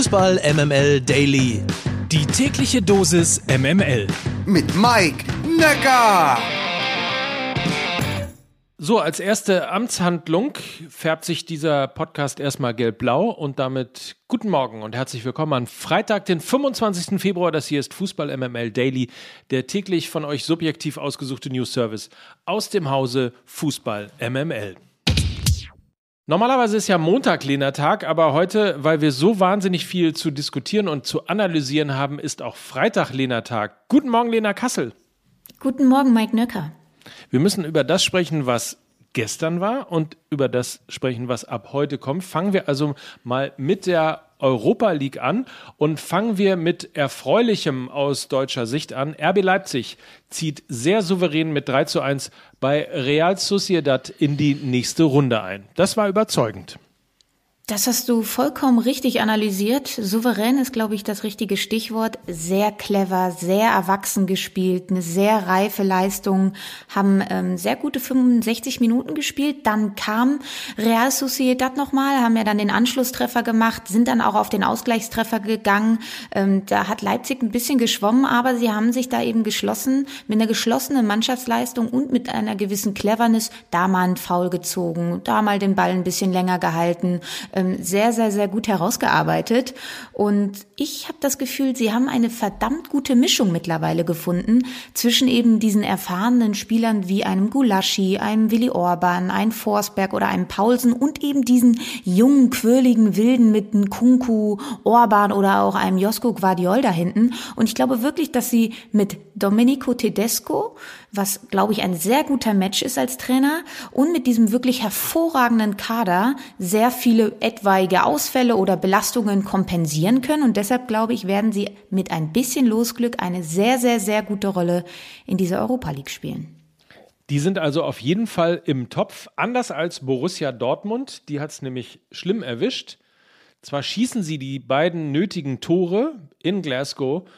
Fußball MML Daily. Die tägliche Dosis MML. Mit Mike Necker. So, als erste Amtshandlung färbt sich dieser Podcast erstmal gelb-blau und damit guten Morgen und herzlich willkommen an Freitag, den 25. Februar. Das hier ist Fußball MML Daily, der täglich von euch subjektiv ausgesuchte News Service aus dem Hause Fußball MML. Normalerweise ist ja Montag Lena-Tag, aber heute, weil wir so wahnsinnig viel zu diskutieren und zu analysieren haben, ist auch Freitag Lena-Tag. Guten Morgen, Lena Kassel. Guten Morgen, Mike Nöcker. Wir müssen über das sprechen, was gestern war und über das sprechen, was ab heute kommt. Fangen wir also mal mit der Europa League an und fangen wir mit Erfreulichem aus deutscher Sicht an. RB Leipzig zieht sehr souverän mit 3 zu 1 bei Real Sociedad in die nächste Runde ein. Das war überzeugend. Das hast du vollkommen richtig analysiert. Souverän ist, glaube ich, das richtige Stichwort. Sehr clever, sehr erwachsen gespielt, eine sehr reife Leistung, haben ähm, sehr gute 65 Minuten gespielt. Dann kam Real Sociedad nochmal, haben ja dann den Anschlusstreffer gemacht, sind dann auch auf den Ausgleichstreffer gegangen. Ähm, da hat Leipzig ein bisschen geschwommen, aber sie haben sich da eben geschlossen, mit einer geschlossenen Mannschaftsleistung und mit einer gewissen Cleverness da mal einen Foul gezogen, da mal den Ball ein bisschen länger gehalten sehr, sehr, sehr gut herausgearbeitet. Und ich habe das Gefühl, sie haben eine verdammt gute Mischung mittlerweile gefunden zwischen eben diesen erfahrenen Spielern wie einem Gulaschi, einem Willi Orban, einem Forsberg oder einem Paulsen und eben diesen jungen, quirligen Wilden mit einem Kunku, Orban oder auch einem Josko Guardiol da hinten. Und ich glaube wirklich, dass sie mit Domenico Tedesco, was glaube ich ein sehr guter Match ist als Trainer, und mit diesem wirklich hervorragenden Kader sehr viele etwaige Ausfälle oder Belastungen kompensieren können. Und deshalb glaube ich, werden sie mit ein bisschen Losglück eine sehr, sehr, sehr gute Rolle in dieser Europa League spielen. Die sind also auf jeden Fall im Topf, anders als Borussia Dortmund. Die hat es nämlich schlimm erwischt. Zwar schießen sie die beiden nötigen Tore in Glasgow,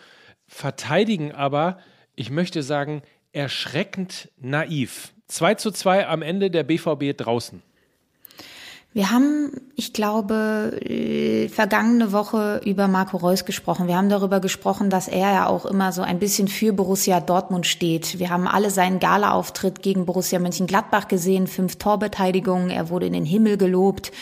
verteidigen aber, ich möchte sagen, erschreckend naiv. 2 zu 2 am Ende der BVB draußen. Wir haben, ich glaube, äh, vergangene Woche über Marco Reus gesprochen. Wir haben darüber gesprochen, dass er ja auch immer so ein bisschen für Borussia Dortmund steht. Wir haben alle seinen Gala-Auftritt gegen Borussia Mönchengladbach gesehen, fünf Torbeteiligungen, er wurde in den Himmel gelobt.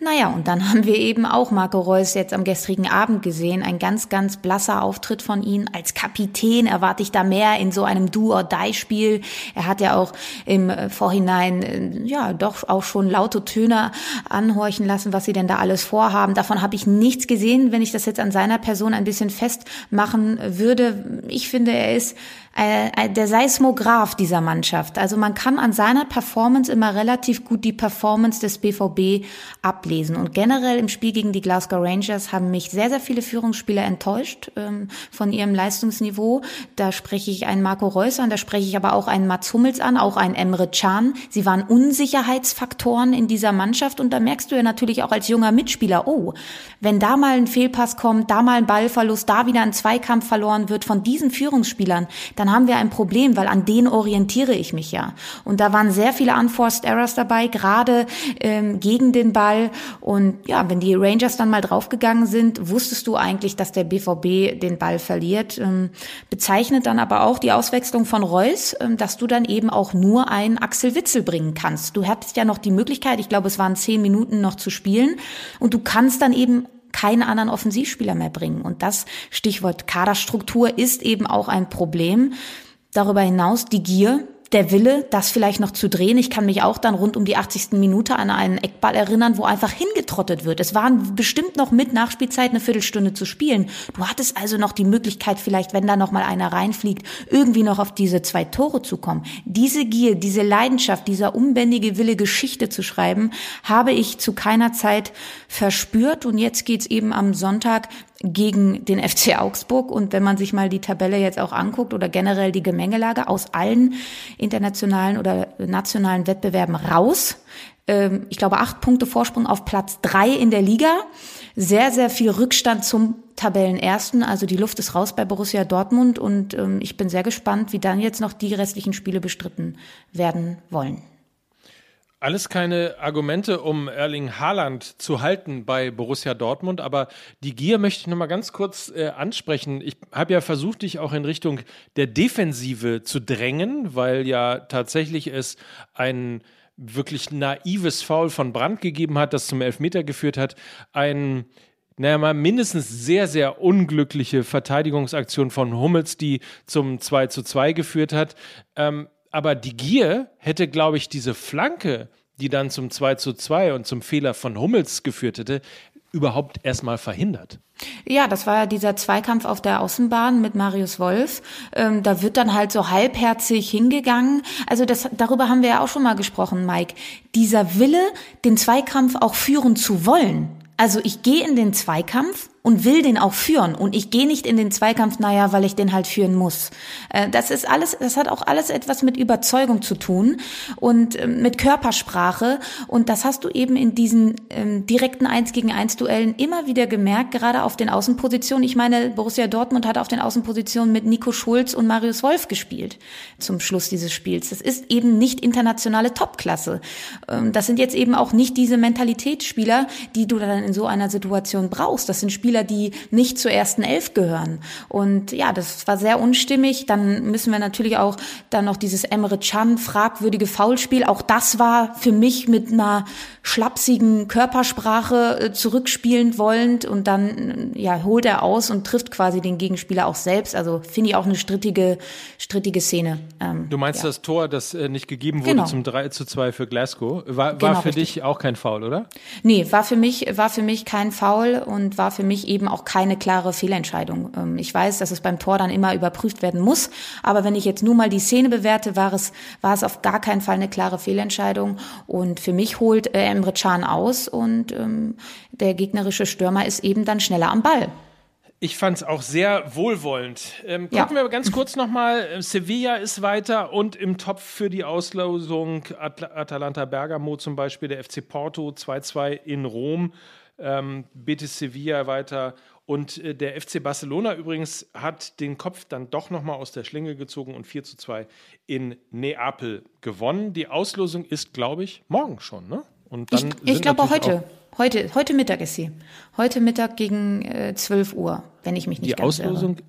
Naja, und dann haben wir eben auch Marco Reus jetzt am gestrigen Abend gesehen. Ein ganz, ganz blasser Auftritt von ihm. Als Kapitän erwarte ich da mehr in so einem Do-or-Die-Spiel. Er hat ja auch im äh, Vorhinein, äh, ja, doch auch schon laute Töne anhorchen lassen, was sie denn da alles vorhaben. Davon habe ich nichts gesehen, wenn ich das jetzt an seiner Person ein bisschen festmachen würde. Ich finde, er ist äh, der Seismograph dieser Mannschaft. Also man kann an seiner Performance immer relativ gut die Performance des BVB ablesen. Und generell im Spiel gegen die Glasgow Rangers haben mich sehr, sehr viele Führungsspieler enttäuscht ähm, von ihrem Leistungsniveau. Da spreche ich einen Marco Reus an, da spreche ich aber auch einen Mats Hummels an, auch einen Emre Can. Sie waren Unsicherheitsfaktoren in dieser Mannschaft und da merkst du ja natürlich auch als junger Mitspieler, oh, wenn da mal ein Fehlpass kommt, da mal ein Ballverlust, da wieder ein Zweikampf verloren wird von diesen Führungsspielern, dann dann haben wir ein Problem, weil an denen orientiere ich mich ja. Und da waren sehr viele Unforced Errors dabei, gerade ähm, gegen den Ball. Und ja, wenn die Rangers dann mal draufgegangen sind, wusstest du eigentlich, dass der BVB den Ball verliert. Ähm, bezeichnet dann aber auch die Auswechslung von Reus, ähm, dass du dann eben auch nur einen Axel Witzel bringen kannst. Du hattest ja noch die Möglichkeit, ich glaube, es waren zehn Minuten noch zu spielen. Und du kannst dann eben keinen anderen Offensivspieler mehr bringen. Und das Stichwort Kaderstruktur ist eben auch ein Problem. Darüber hinaus die Gier, der Wille, das vielleicht noch zu drehen. Ich kann mich auch dann rund um die 80. Minute an einen Eckball erinnern, wo einfach hingetrottet wird. Es waren bestimmt noch mit Nachspielzeit eine Viertelstunde zu spielen. Du hattest also noch die Möglichkeit, vielleicht, wenn da noch mal einer reinfliegt, irgendwie noch auf diese zwei Tore zu kommen. Diese Gier, diese Leidenschaft, dieser unbändige Wille, Geschichte zu schreiben, habe ich zu keiner Zeit verspürt. Und jetzt geht's eben am Sonntag gegen den FC Augsburg. Und wenn man sich mal die Tabelle jetzt auch anguckt oder generell die Gemengelage aus allen internationalen oder nationalen Wettbewerben raus, ähm, ich glaube acht Punkte Vorsprung auf Platz drei in der Liga, sehr, sehr viel Rückstand zum Tabellenersten. Also die Luft ist raus bei Borussia Dortmund und ähm, ich bin sehr gespannt, wie dann jetzt noch die restlichen Spiele bestritten werden wollen. Alles keine Argumente, um Erling Haaland zu halten bei Borussia Dortmund, aber die Gier möchte ich nochmal ganz kurz äh, ansprechen. Ich habe ja versucht, dich auch in Richtung der Defensive zu drängen, weil ja tatsächlich es ein wirklich naives Foul von Brandt gegeben hat, das zum Elfmeter geführt hat. Ein naja, mal mindestens sehr, sehr unglückliche Verteidigungsaktion von Hummels, die zum 2 zu 2 geführt hat. Ähm, aber die Gier hätte, glaube ich, diese Flanke, die dann zum 2 zu 2 und zum Fehler von Hummels geführt hätte, überhaupt erstmal verhindert. Ja, das war ja dieser Zweikampf auf der Außenbahn mit Marius Wolf. Ähm, da wird dann halt so halbherzig hingegangen. Also das, darüber haben wir ja auch schon mal gesprochen, Mike. Dieser Wille, den Zweikampf auch führen zu wollen. Also ich gehe in den Zweikampf und will den auch führen. Und ich gehe nicht in den Zweikampf, naja, weil ich den halt führen muss. Äh, das ist alles, das hat auch alles etwas mit Überzeugung zu tun und ähm, mit Körpersprache. Und das hast du eben in diesen ähm, direkten Eins gegen eins Duellen immer wieder gemerkt, gerade auf den Außenpositionen. Ich meine, Borussia Dortmund hat auf den Außenpositionen mit Nico Schulz und Marius Wolf gespielt zum Schluss dieses Spiels. Das ist eben nicht internationale Topklasse. Ähm, das sind jetzt eben auch nicht diese Mentalitätsspieler, die du dann in so einer Situation brauchst. Das sind Spieler, Spieler, die nicht zur ersten Elf gehören. Und ja, das war sehr unstimmig. Dann müssen wir natürlich auch dann noch dieses Emre Can fragwürdige Foulspiel. Auch das war für mich mit einer schlapsigen Körpersprache äh, zurückspielend wollend und dann ja holt er aus und trifft quasi den Gegenspieler auch selbst. Also finde ich auch eine strittige, strittige Szene. Ähm, du meinst ja. das Tor, das äh, nicht gegeben wurde genau. zum 3 zu 2 für Glasgow, war, genau, war für richtig. dich auch kein Foul, oder? Nee, war für mich, war für mich kein Foul und war für mich eben auch keine klare Fehlentscheidung. Ähm, ich weiß, dass es beim Tor dann immer überprüft werden muss, aber wenn ich jetzt nur mal die Szene bewerte, war es, war es auf gar keinen Fall eine klare Fehlentscheidung. Und für mich holt äh, Emre Can aus und ähm, der gegnerische Stürmer ist eben dann schneller am Ball. Ich fand es auch sehr wohlwollend. Ähm, gucken ja. wir ganz kurz nochmal. Sevilla ist weiter und im Topf für die Auslosung At Atalanta Bergamo zum Beispiel, der FC Porto 2-2 in Rom ähm, Betis Sevilla weiter. Und äh, der FC Barcelona übrigens hat den Kopf dann doch nochmal aus der Schlinge gezogen und 4 zu 2 in Neapel gewonnen. Die Auslosung ist, glaube ich, morgen schon, ne? Und dann ich, ich glaube heute. Heute, heute Mittag ist sie. Heute Mittag gegen äh, 12 Uhr, wenn ich mich nicht die ganz Auslosung, irre.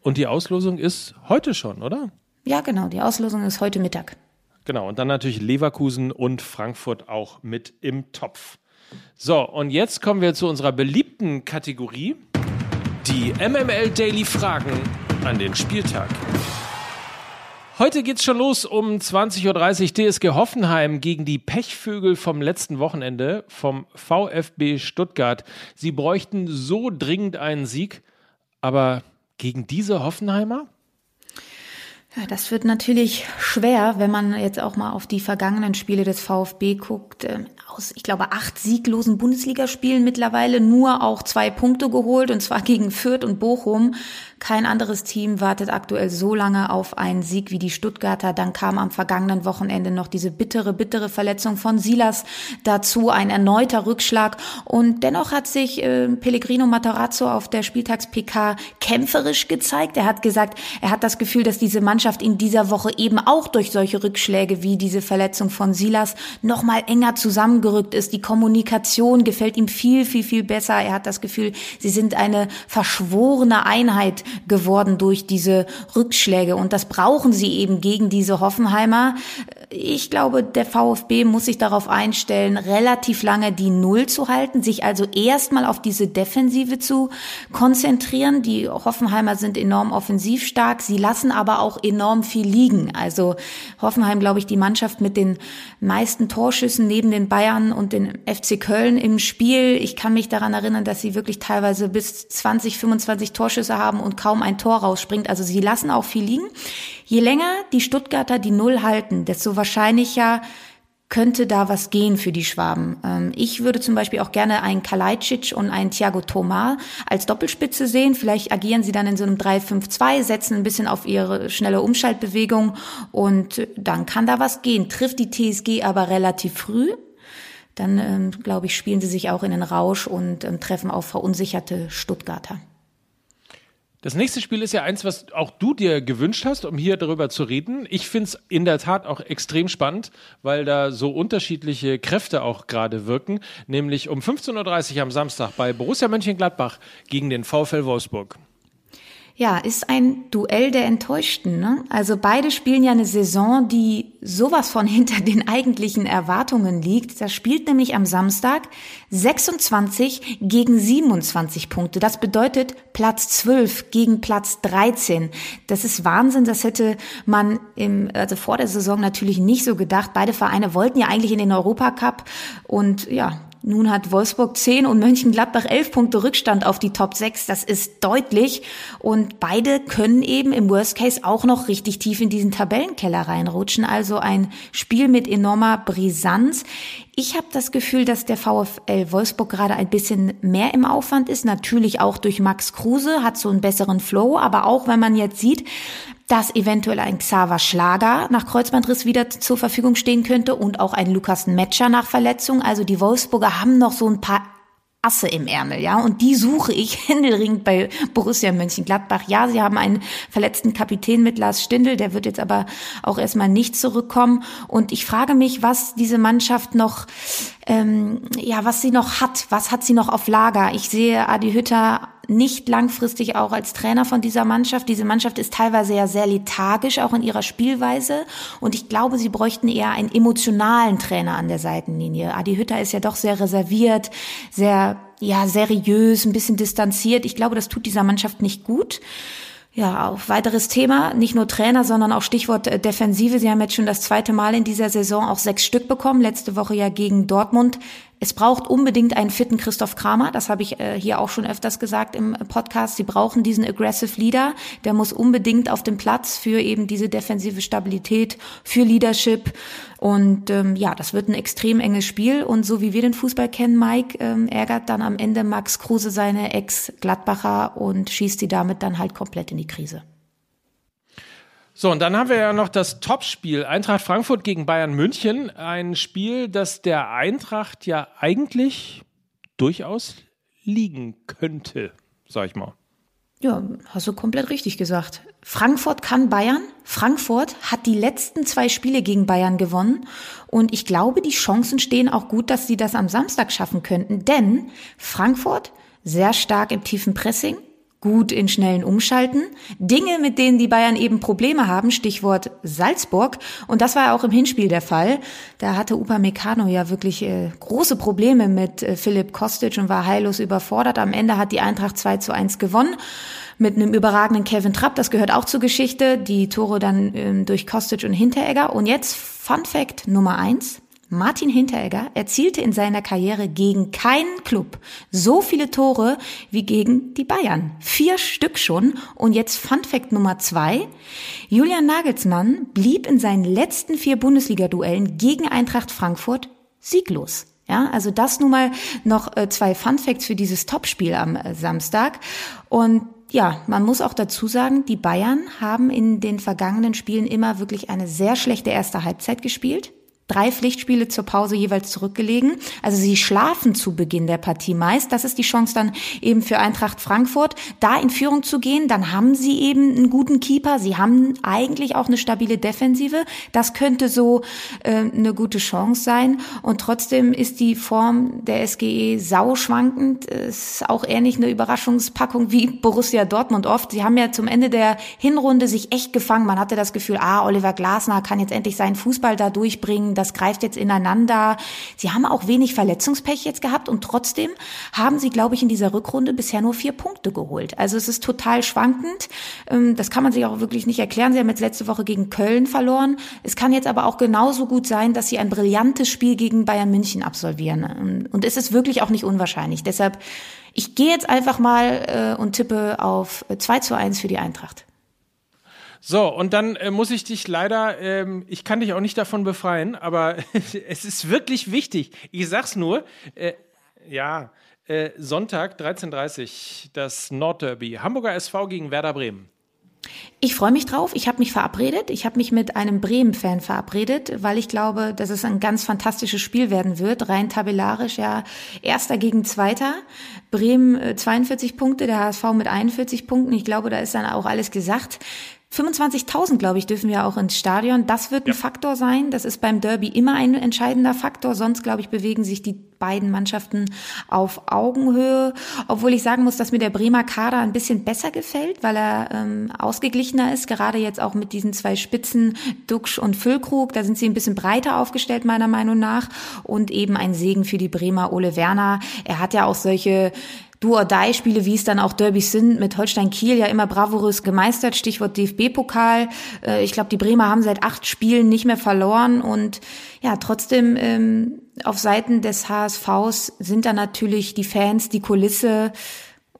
Und die Auslosung ist heute schon, oder? Ja, genau. Die Auslosung ist heute Mittag. Genau. Und dann natürlich Leverkusen und Frankfurt auch mit im Topf. So, und jetzt kommen wir zu unserer beliebten Kategorie. Die MML Daily Fragen an den Spieltag. Heute geht's schon los um 20.30 Uhr TSG Hoffenheim gegen die Pechvögel vom letzten Wochenende vom VfB Stuttgart. Sie bräuchten so dringend einen Sieg, aber gegen diese Hoffenheimer? Ja, das wird natürlich schwer, wenn man jetzt auch mal auf die vergangenen Spiele des VfB guckt. Ähm, aus, ich glaube, acht sieglosen Bundesligaspielen mittlerweile nur auch zwei Punkte geholt und zwar gegen Fürth und Bochum. Kein anderes Team wartet aktuell so lange auf einen Sieg wie die Stuttgarter. Dann kam am vergangenen Wochenende noch diese bittere, bittere Verletzung von Silas dazu, ein erneuter Rückschlag. Und dennoch hat sich äh, Pellegrino Matarazzo auf der Spieltags-PK kämpferisch gezeigt. Er hat gesagt, er hat das Gefühl, dass diese Mannschaft in dieser Woche eben auch durch solche Rückschläge wie diese Verletzung von Silas nochmal enger zusammengerückt ist. Die Kommunikation gefällt ihm viel, viel, viel besser. Er hat das Gefühl, sie sind eine verschworene Einheit geworden durch diese Rückschläge. Und das brauchen sie eben gegen diese Hoffenheimer. Ich glaube, der VfB muss sich darauf einstellen, relativ lange die Null zu halten, sich also erstmal auf diese Defensive zu konzentrieren. Die Hoffenheimer sind enorm offensiv stark. Sie lassen aber auch enorm viel liegen. Also Hoffenheim, glaube ich, die Mannschaft mit den meisten Torschüssen neben den Bayern und den FC Köln im Spiel. Ich kann mich daran erinnern, dass sie wirklich teilweise bis 20, 25 Torschüsse haben und kaum ein Tor rausspringt. Also sie lassen auch viel liegen. Je länger die Stuttgarter die Null halten, desto wahrscheinlicher könnte da was gehen für die Schwaben. Ähm, ich würde zum Beispiel auch gerne einen Kalajdzic und einen Thiago Tomar als Doppelspitze sehen. Vielleicht agieren sie dann in so einem 3-5-2, setzen ein bisschen auf ihre schnelle Umschaltbewegung und dann kann da was gehen. Trifft die TSG aber relativ früh, dann ähm, glaube ich, spielen sie sich auch in den Rausch und ähm, treffen auf verunsicherte Stuttgarter. Das nächste Spiel ist ja eins, was auch du dir gewünscht hast, um hier darüber zu reden. Ich finde es in der Tat auch extrem spannend, weil da so unterschiedliche Kräfte auch gerade wirken. Nämlich um 15.30 Uhr am Samstag bei Borussia Mönchengladbach gegen den VfL Wolfsburg. Ja, ist ein Duell der Enttäuschten. Ne? Also beide spielen ja eine Saison, die sowas von hinter den eigentlichen Erwartungen liegt. Das spielt nämlich am Samstag 26 gegen 27 Punkte. Das bedeutet Platz 12 gegen Platz 13. Das ist Wahnsinn. Das hätte man im, also vor der Saison natürlich nicht so gedacht. Beide Vereine wollten ja eigentlich in den Europacup und ja, nun hat Wolfsburg 10 und Mönchengladbach 11 Punkte Rückstand auf die Top 6. Das ist deutlich. Und beide können eben im Worst Case auch noch richtig tief in diesen Tabellenkeller reinrutschen. Also ein Spiel mit enormer Brisanz. Ich habe das Gefühl, dass der VfL Wolfsburg gerade ein bisschen mehr im Aufwand ist. Natürlich auch durch Max Kruse, hat so einen besseren Flow. Aber auch wenn man jetzt sieht, dass eventuell ein Xaver Schlager nach Kreuzbandriss wieder zur Verfügung stehen könnte und auch ein Lukas Metscher nach Verletzung. Also die Wolfsburger haben noch so ein paar Asse im Ärmel, ja, und die suche ich händeringend bei Borussia Mönchengladbach. Ja, sie haben einen verletzten Kapitän mit Lars Stindl, der wird jetzt aber auch erstmal nicht zurückkommen. Und ich frage mich, was diese Mannschaft noch, ähm, ja, was sie noch hat, was hat sie noch auf Lager? Ich sehe Adi Hütter nicht langfristig auch als Trainer von dieser Mannschaft. Diese Mannschaft ist teilweise ja sehr lethargisch, auch in ihrer Spielweise. Und ich glaube, sie bräuchten eher einen emotionalen Trainer an der Seitenlinie. Adi Hütter ist ja doch sehr reserviert, sehr, ja, seriös, ein bisschen distanziert. Ich glaube, das tut dieser Mannschaft nicht gut. Ja, auch weiteres Thema, nicht nur Trainer, sondern auch Stichwort äh, Defensive. Sie haben jetzt schon das zweite Mal in dieser Saison auch sechs Stück bekommen, letzte Woche ja gegen Dortmund. Es braucht unbedingt einen fitten Christoph Kramer, das habe ich äh, hier auch schon öfters gesagt im Podcast. Sie brauchen diesen aggressive Leader, der muss unbedingt auf dem Platz für eben diese defensive Stabilität, für Leadership. Und ähm, ja, das wird ein extrem enges Spiel. Und so wie wir den Fußball kennen, Mike, ähm, ärgert dann am Ende Max Kruse seine Ex-Gladbacher und schießt die damit dann halt komplett in die Krise. So, und dann haben wir ja noch das Topspiel Eintracht Frankfurt gegen Bayern München. Ein Spiel, das der Eintracht ja eigentlich durchaus liegen könnte, sag ich mal. Ja, hast du komplett richtig gesagt. Frankfurt kann Bayern. Frankfurt hat die letzten zwei Spiele gegen Bayern gewonnen. Und ich glaube, die Chancen stehen auch gut, dass sie das am Samstag schaffen könnten. Denn Frankfurt sehr stark im tiefen Pressing, gut in schnellen Umschalten. Dinge, mit denen die Bayern eben Probleme haben, Stichwort Salzburg. Und das war auch im Hinspiel der Fall. Da hatte Upamecano ja wirklich äh, große Probleme mit äh, Philipp Kostic und war heillos überfordert. Am Ende hat die Eintracht 2 zu 1 gewonnen mit einem überragenden Kevin Trapp. Das gehört auch zur Geschichte. Die Tore dann ähm, durch Kostic und Hinteregger. Und jetzt Fun Fact Nummer eins. Martin Hinteregger erzielte in seiner Karriere gegen keinen Club so viele Tore wie gegen die Bayern. Vier Stück schon. Und jetzt Fun Fact Nummer zwei. Julian Nagelsmann blieb in seinen letzten vier Bundesliga-Duellen gegen Eintracht Frankfurt sieglos. Ja, also das nun mal noch äh, zwei Fun Facts für dieses Topspiel am äh, Samstag. Und ja, man muss auch dazu sagen, die Bayern haben in den vergangenen Spielen immer wirklich eine sehr schlechte erste Halbzeit gespielt drei Pflichtspiele zur Pause jeweils zurückgelegen. Also sie schlafen zu Beginn der Partie meist. Das ist die Chance dann eben für Eintracht Frankfurt, da in Führung zu gehen. Dann haben sie eben einen guten Keeper. Sie haben eigentlich auch eine stabile Defensive. Das könnte so äh, eine gute Chance sein. Und trotzdem ist die Form der SGE sau schwankend. Ist auch eher nicht eine Überraschungspackung wie Borussia Dortmund oft. Sie haben ja zum Ende der Hinrunde sich echt gefangen. Man hatte das Gefühl, ah, Oliver Glasner kann jetzt endlich seinen Fußball da durchbringen das greift jetzt ineinander. Sie haben auch wenig Verletzungspech jetzt gehabt und trotzdem haben sie, glaube ich, in dieser Rückrunde bisher nur vier Punkte geholt. Also es ist total schwankend. Ähm, das kann man sich auch wirklich nicht erklären. Sie haben jetzt letzte Woche gegen Köln verloren. Es kann jetzt aber auch genauso gut sein, dass sie ein brillantes Spiel gegen Bayern München absolvieren. Ähm, und es ist wirklich auch nicht unwahrscheinlich. Deshalb, ich gehe jetzt einfach mal äh, und tippe auf 2 zu 1 für die Eintracht. So, und dann äh, muss ich dich leider, ähm, ich kann dich auch nicht davon befreien, aber es ist wirklich wichtig. Ich sag's nur, äh, ja, äh, Sonntag 13.30 das Nordderby. Hamburger SV gegen Werder Bremen. Ich freue mich drauf. Ich habe mich verabredet. Ich habe mich mit einem Bremen-Fan verabredet, weil ich glaube, dass es ein ganz fantastisches Spiel werden wird. Rein tabellarisch, ja, erster gegen zweiter. Bremen 42 äh, Punkte, der HSV mit 41 Punkten. Ich glaube, da ist dann auch alles gesagt. 25.000, glaube ich, dürfen wir auch ins Stadion. Das wird ja. ein Faktor sein. Das ist beim Derby immer ein entscheidender Faktor. Sonst, glaube ich, bewegen sich die beiden Mannschaften auf Augenhöhe. Obwohl ich sagen muss, dass mir der Bremer Kader ein bisschen besser gefällt, weil er ähm, ausgeglichener ist. Gerade jetzt auch mit diesen zwei Spitzen, Duxch und Füllkrug. Da sind sie ein bisschen breiter aufgestellt, meiner Meinung nach. Und eben ein Segen für die Bremer Ole Werner. Er hat ja auch solche Do-or-Die-Spiele, wie es dann auch Derbys sind, mit Holstein Kiel ja immer bravourös gemeistert, Stichwort DFB-Pokal. Äh, ich glaube, die Bremer haben seit acht Spielen nicht mehr verloren und ja, trotzdem ähm, auf Seiten des HSVs sind da natürlich die Fans, die Kulisse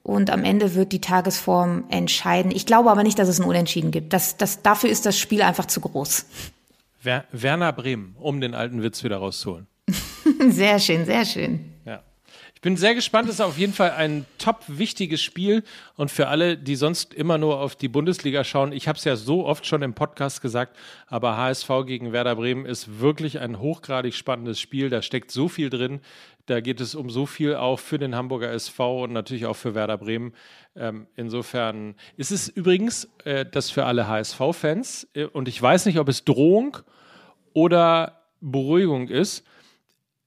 und am Ende wird die Tagesform entscheiden. Ich glaube aber nicht, dass es ein Unentschieden gibt. Das, das, dafür ist das Spiel einfach zu groß. Werner Bremen, um den alten Witz wieder rauszuholen. sehr schön, sehr schön bin sehr gespannt. Es ist auf jeden Fall ein top wichtiges Spiel. Und für alle, die sonst immer nur auf die Bundesliga schauen, ich habe es ja so oft schon im Podcast gesagt, aber HSV gegen Werder Bremen ist wirklich ein hochgradig spannendes Spiel. Da steckt so viel drin. Da geht es um so viel auch für den Hamburger SV und natürlich auch für Werder Bremen. Ähm, insofern ist es übrigens äh, das für alle HSV-Fans. Äh, und ich weiß nicht, ob es Drohung oder Beruhigung ist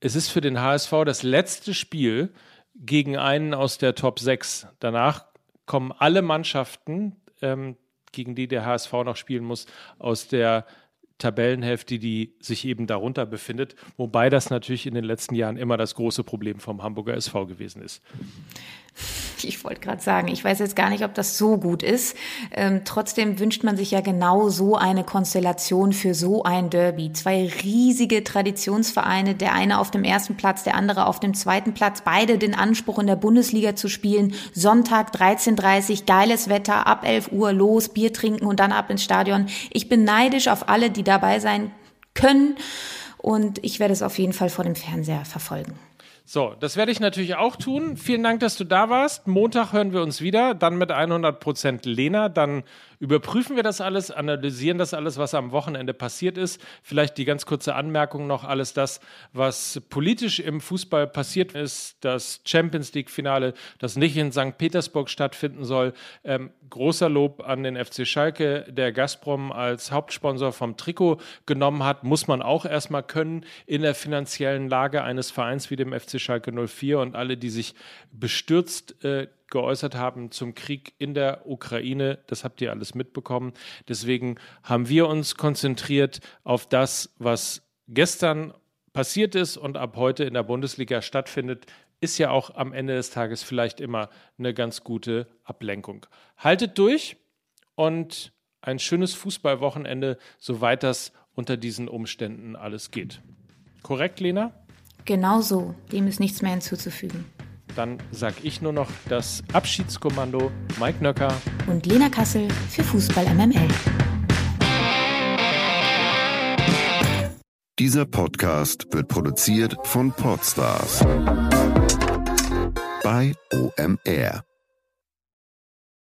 es ist für den HSV das letzte Spiel gegen einen aus der Top 6. Danach kommen alle Mannschaften, ähm, gegen die der HSV noch spielen muss, aus der Tabellenhälfte, die sich eben darunter befindet, wobei das natürlich in den letzten Jahren immer das große Problem vom Hamburger SV gewesen ist. Ich wollte gerade sagen, ich weiß jetzt gar nicht, ob das so gut ist. Ähm, trotzdem wünscht man sich ja genau so eine Konstellation für so ein Derby. Zwei riesige Traditionsvereine, der eine auf dem ersten Platz, der andere auf dem zweiten Platz, beide den Anspruch in der Bundesliga zu spielen. Sonntag 13.30 geiles Wetter, ab 11 Uhr los, Bier trinken und dann ab ins Stadion. Ich bin neidisch auf alle, die dabei sein können und ich werde es auf jeden Fall vor dem Fernseher verfolgen. So, das werde ich natürlich auch tun. Vielen Dank, dass du da warst. Montag hören wir uns wieder, dann mit 100% Lena. Dann überprüfen wir das alles, analysieren das alles, was am Wochenende passiert ist. Vielleicht die ganz kurze Anmerkung noch, alles das, was politisch im Fußball passiert ist, das Champions League-Finale, das nicht in St. Petersburg stattfinden soll. Ähm, großer Lob an den FC Schalke, der Gazprom als Hauptsponsor vom Trikot genommen hat, muss man auch erstmal können in der finanziellen Lage eines Vereins wie dem FC Schalke 04 und alle, die sich bestürzt äh, geäußert haben zum Krieg in der Ukraine, das habt ihr alles mitbekommen. Deswegen haben wir uns konzentriert auf das, was gestern passiert ist und ab heute in der Bundesliga stattfindet ist ja auch am Ende des Tages vielleicht immer eine ganz gute Ablenkung. Haltet durch und ein schönes Fußballwochenende, soweit das unter diesen Umständen alles geht. Korrekt, Lena? Genau so. Dem ist nichts mehr hinzuzufügen. Dann sage ich nur noch das Abschiedskommando Mike Nöcker und Lena Kassel für Fußball MML. Dieser Podcast wird produziert von Podstars bei OMR.